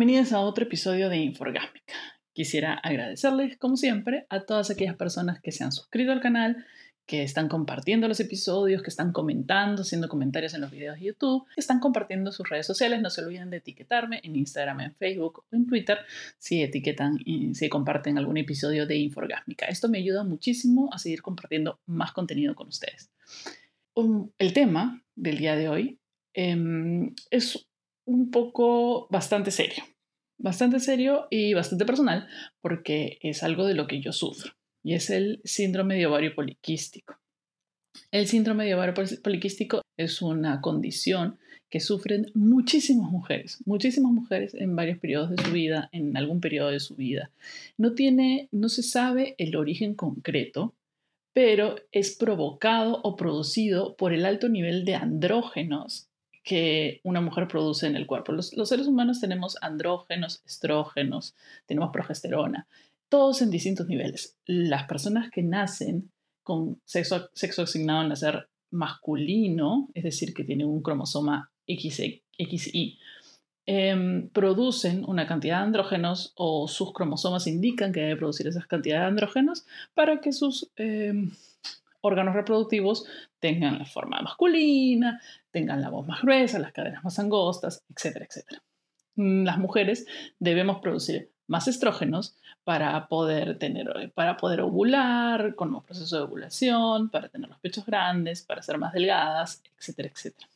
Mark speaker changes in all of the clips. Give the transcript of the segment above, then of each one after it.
Speaker 1: bienvenidos a otro episodio de Inforgásmica. Quisiera agradecerles, como siempre, a todas aquellas personas que se han suscrito al canal, que están compartiendo los episodios, que están comentando, haciendo comentarios en los videos de YouTube, que están compartiendo sus redes sociales. No se olviden de etiquetarme en Instagram, en Facebook o en Twitter si etiquetan y si comparten algún episodio de Inforgásmica. Esto me ayuda muchísimo a seguir compartiendo más contenido con ustedes. Um, el tema del día de hoy em, es un poco bastante serio. Bastante serio y bastante personal porque es algo de lo que yo sufro y es el síndrome de ovario poliquístico. El síndrome de ovario poliquístico es una condición que sufren muchísimas mujeres, muchísimas mujeres en varios periodos de su vida, en algún periodo de su vida. No tiene, no se sabe el origen concreto, pero es provocado o producido por el alto nivel de andrógenos que una mujer produce en el cuerpo. Los, seres humanos tenemos andrógenos, estrógenos, tenemos progesterona, todos en distintos niveles. Las personas que nacen con sexo, sexo asignado al nacer masculino, es decir, que tienen un cromosoma XY, em, producen una cantidad de andrógenos o sus cromosomas indican que debe producir esas cantidades de andrógenos para que sus em, órganos reproductivos tengan la forma masculina, tengan la voz más gruesa, las cadenas más angostas, etcétera, etcétera. Mm, las mujeres debemos producir más estrógenos para poder tener, para poder ovular, con un proceso de ovulación, para tener los pechos grandes, para ser más delgadas, etcétera, etcétera.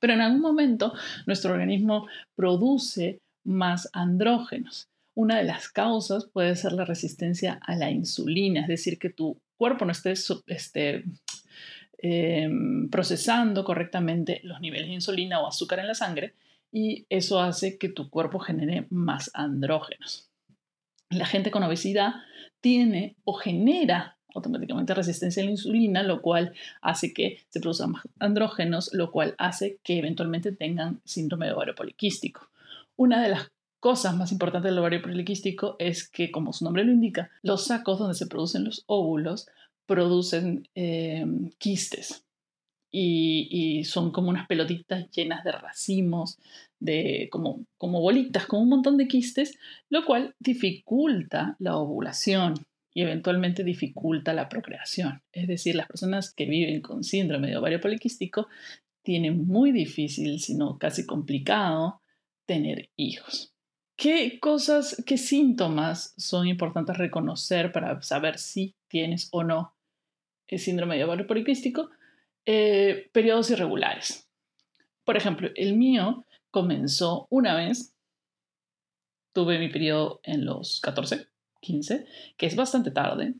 Speaker 1: Pero en algún momento nuestro organismo produce más andrógenos. Una de las causas puede ser la resistencia a la insulina, es decir, que tu cuerpo no esté, este, em, procesando correctamente los niveles de insulina o azúcar en la sangre y eso hace que tu cuerpo genere más andrógenos. La gente con obesidad tiene o genera automáticamente resistencia a la insulina, lo cual hace que se produzcan más andrógenos, lo cual hace que eventualmente tengan síndrome de ovario poliquístico. Una de las cosas más importantes del ovario poliquístico es que, como su nombre lo indica, los sacos donde se producen los óvulos producen em, quistes y, son como unas pelotitas llenas de racimos, de, como, como bolitas, como un montón de quistes, lo cual dificulta la ovulación y eventualmente dificulta la procreación. Es decir, las personas que viven con síndrome de ovario poliquístico tienen muy difícil, si no casi complicado, tener hijos. ¿Qué cosas, qué síntomas son importantes reconocer para saber si tienes o no el síndrome de ovario poliquístico? Eh, periodos irregulares. Por ejemplo, el mío comenzó una vez, tuve mi periodo en los 14, 15, que es bastante tarde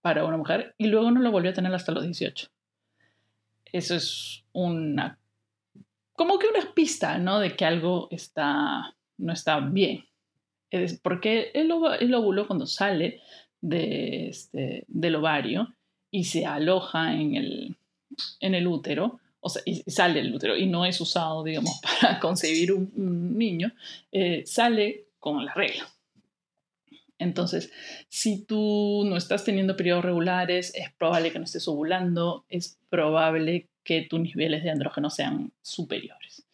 Speaker 1: para una mujer, y luego no lo volví a tener hasta los 18. Eso es una, como que una pista, ¿no? De que algo está no está bien. Es porque el, óvulo cuando sale de este, del ovario y se aloja en el, en el útero, o sea, y sale del útero y no es usado, digamos, para concebir un, niño, eh, sale con la regla. Entonces, si tú no estás teniendo periodos regulares, es probable que no estés ovulando, es probable que tus niveles de andrógeno sean superiores.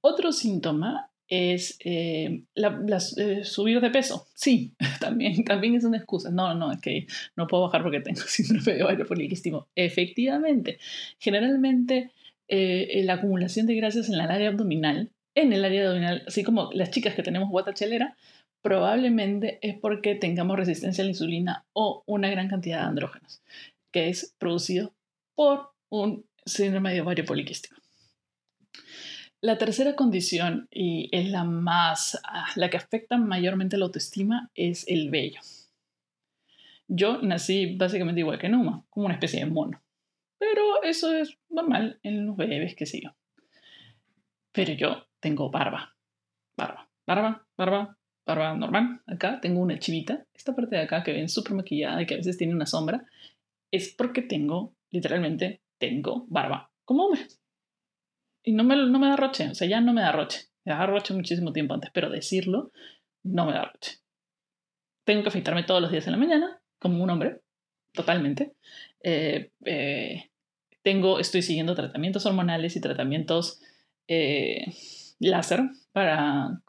Speaker 1: Otro síntoma es eh, eh, subir de peso. Sí, también, también es una excusa. No, no, es que no puedo bajar porque tengo síndrome de ovario poliquístico. Efectivamente, generalmente eh, la acumulación de grasas en el área abdominal, en el área abdominal, así como las chicas que tenemos guata chelera, probablemente es porque tengamos resistencia a la insulina o una gran cantidad de andrógenos, que es producido por un síndrome de ovario poliquístico. La tercera condición, y es la más, ah, la que afecta mayormente la autoestima, es el vello. Yo nací básicamente igual que Numa, como una especie de mono. Pero eso es normal en los bebés, que sigo. Pero yo tengo barba. Barba, barba, barba, barba normal. Acá tengo una chivita. Esta parte de acá que ven súper maquillada y que a veces tiene una sombra, es porque tengo, literalmente, tengo barba como hombre y no me, no me da roche, o sea, ya no me da roche. Me da roche muchísimo tiempo antes, pero decirlo no me da roche. Tengo que afeitarme todos los días en la mañana, como un hombre, totalmente. Eh, eh, tengo, estoy siguiendo tratamientos hormonales y tratamientos eh, láser para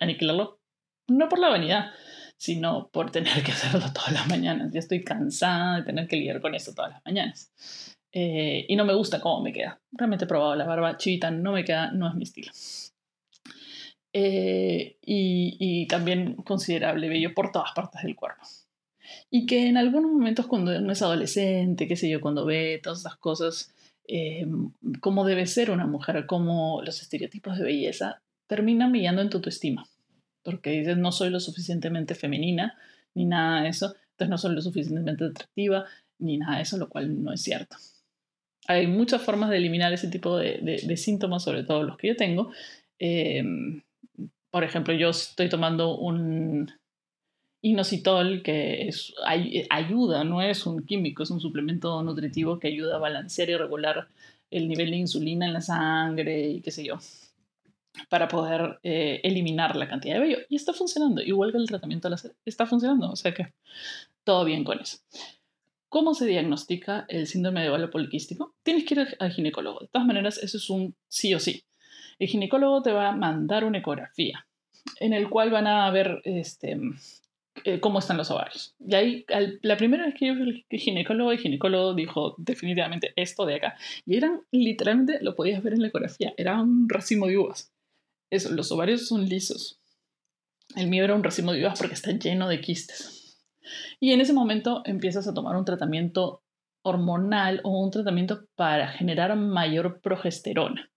Speaker 1: aniquilarlo, no por la vanidad, sino por tener que hacerlo todas las mañanas. Ya estoy cansada de tener que lidiar con eso todas las mañanas. Eh, y no me gusta cómo me queda. Realmente he probado la barba chivita, no me queda, no es mi estilo. Eh, y, y, también considerable vello por todas partes del cuerpo. Y que en algunos momentos cuando uno es adolescente, qué sé yo, cuando ve todas estas cosas, eh, cómo debe ser una mujer, cómo los estereotipos de belleza terminan brillando en tu autoestima. Porque dices, no soy lo suficientemente femenina, ni nada de eso, entonces no soy lo suficientemente atractiva, ni nada de eso, lo cual no es cierto. Hay muchas formas de eliminar ese tipo de, síntomas, sobre todo los que yo tengo. Eh, por ejemplo, yo estoy tomando un inositol que es, ayuda, no es un químico, es un suplemento nutritivo que ayuda a balancear y regular el nivel de insulina en la sangre y qué sé yo, para poder eh, eliminar la cantidad de vello. Y está funcionando, igual que el tratamiento láser, está funcionando, o sea que todo bien con eso. ¿Cómo se diagnostica el síndrome de ovario poliquístico? Tienes que ir al ginecólogo. De todas maneras, eso es un sí o sí. El ginecólogo te va a mandar una ecografía en el cual van a ver este, eh, cómo están los ovarios. Y ahí, la primera vez que yo al ginecólogo, el ginecólogo dijo definitivamente esto de acá. Y eran, literalmente, lo podías ver en la ecografía, era un racimo de uvas. Eso, los ovarios son lisos. El mío era un racimo de uvas porque está lleno de quistes. Y en ese momento empiezas a tomar un tratamiento hormonal o un tratamiento para generar mayor progesterona.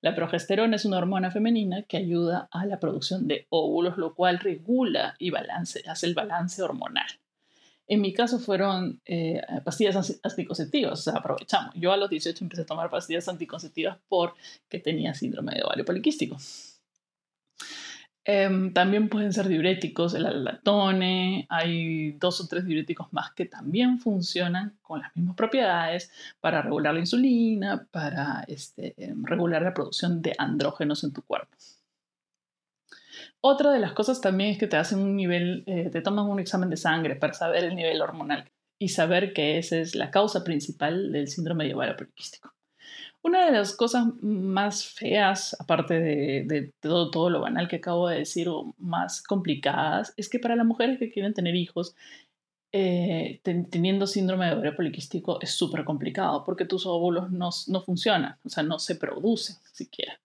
Speaker 1: La progesterona es una hormona femenina que ayuda a la producción de óvulos, lo cual regula y balance, hace el balance hormonal. En mi caso fueron eh, pastillas anticonceptivas, aprovechamos. Yo a los 18 empecé a tomar pastillas anticonceptivas porque tenía síndrome de ovario poliquístico. Em, también pueden ser diuréticos, el alatone, hay dos o tres diuréticos más que también funcionan con las mismas propiedades para regular la insulina, para este, em, regular la producción de andrógenos en tu cuerpo. Otra de las cosas también es que te hacen un nivel, eh, te toman un examen de sangre para saber el nivel hormonal y saber que esa es la causa principal del síndrome de ovario poliquístico. Una de las cosas más feas, aparte de, todo, lo banal que acabo de decir, o más complicadas, es que para las mujeres que quieren tener hijos, eh, teniendo síndrome de ovario poliquístico es súper complicado porque tus óvulos no, no, funcionan, o sea, no se producen siquiera.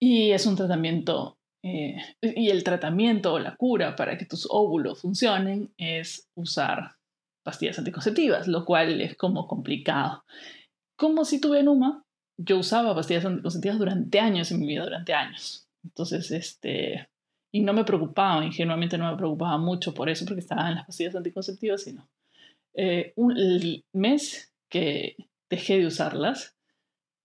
Speaker 1: Y es un tratamiento, eh, y el tratamiento o la cura para que tus óvulos funcionen es usar pastillas anticonceptivas, lo cual es como complicado como si tuve Numa, yo usaba pastillas anticonceptivas durante años en mi vida, durante años. Entonces, este, y no me preocupaba, ingenuamente no me preocupaba mucho por eso, porque estaba en las pastillas anticonceptivas, sino eh, un, el mes que dejé de usarlas,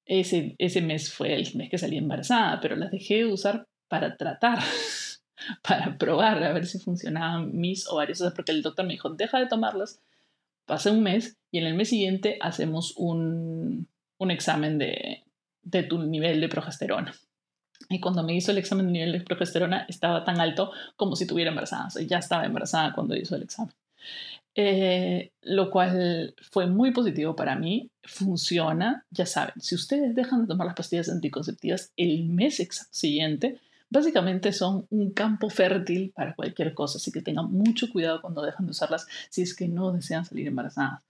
Speaker 1: ese, ese mes fue el mes que salí embarazada, pero las dejé de usar para tratar, para probar a ver si funcionaban mis ovarios, porque el doctor me dijo, deja de tomarlas Pasa un mes y en el mes siguiente hacemos un, examen de, tu nivel de progesterona. Y cuando me hizo el examen de nivel de progesterona estaba tan alto como si tuviera embarazada. O sea, ya estaba embarazada cuando hizo el examen. Eh, lo cual fue muy positivo para mí. Funciona, ya saben, si ustedes dejan de tomar las pastillas anticonceptivas el mes siguiente, básicamente son un campo fértil para cualquier cosa, así que tengan mucho cuidado cuando dejan de usarlas si es que no desean salir embarazadas.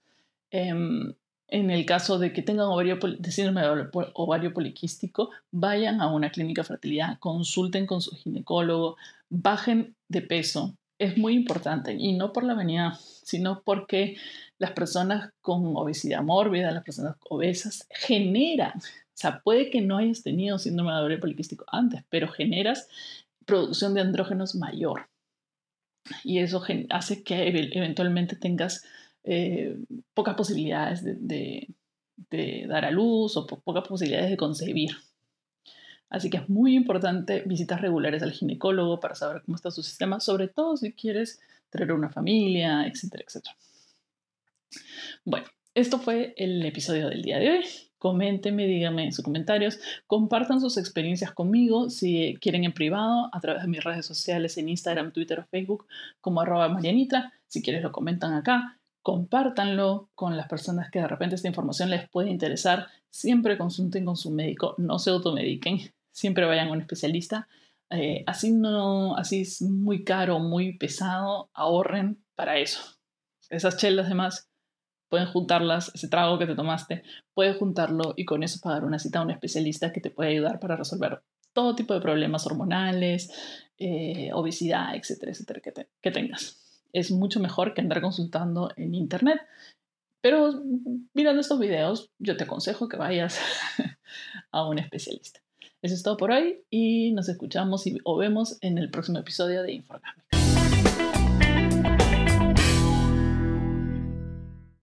Speaker 1: Em, en el caso de que tengan ovario de ovario poliquístico, vayan a una clínica de fertilidad, consulten con su ginecólogo, bajen de peso. Es muy importante y no por la venida, sino porque las personas con obesidad mórbida, las personas obesas, generan o sea, puede que no hayas tenido síndrome de ovario poliquístico antes, pero generas producción de andrógenos mayor. Y eso hace que eventualmente tengas eh, pocas posibilidades de, dar a luz o pocas posibilidades de concebir. Así que es muy importante visitas regulares al ginecólogo para saber cómo está su sistema, sobre todo si quieres traer una familia, etcétera, etcétera. Bueno, esto fue el episodio del día de hoy coméntenme, díganme en sus comentarios, compartan sus experiencias conmigo si quieren en privado a través de mis redes sociales en Instagram, Twitter o Facebook como arroba marianitra. Si quieres lo comentan acá, compártanlo con las personas que de repente esta información les puede interesar. Siempre consulten con su médico, no se automediquen. siempre vayan a un especialista. Eh, así no, así es muy caro, muy pesado, ahorren para eso. Esas chelas demás pueden juntarlas, ese trago que te tomaste, puedes juntarlo y con eso pagar una cita a un especialista que te puede ayudar para resolver todo tipo de problemas hormonales, eh, obesidad, etcétera, etcétera, que, que tengas. Es mucho mejor que andar consultando en internet. Pero mirando estos videos, yo te aconsejo que vayas a un especialista. Eso es todo por hoy y nos escuchamos y, o vemos en el próximo episodio de Inforgámica.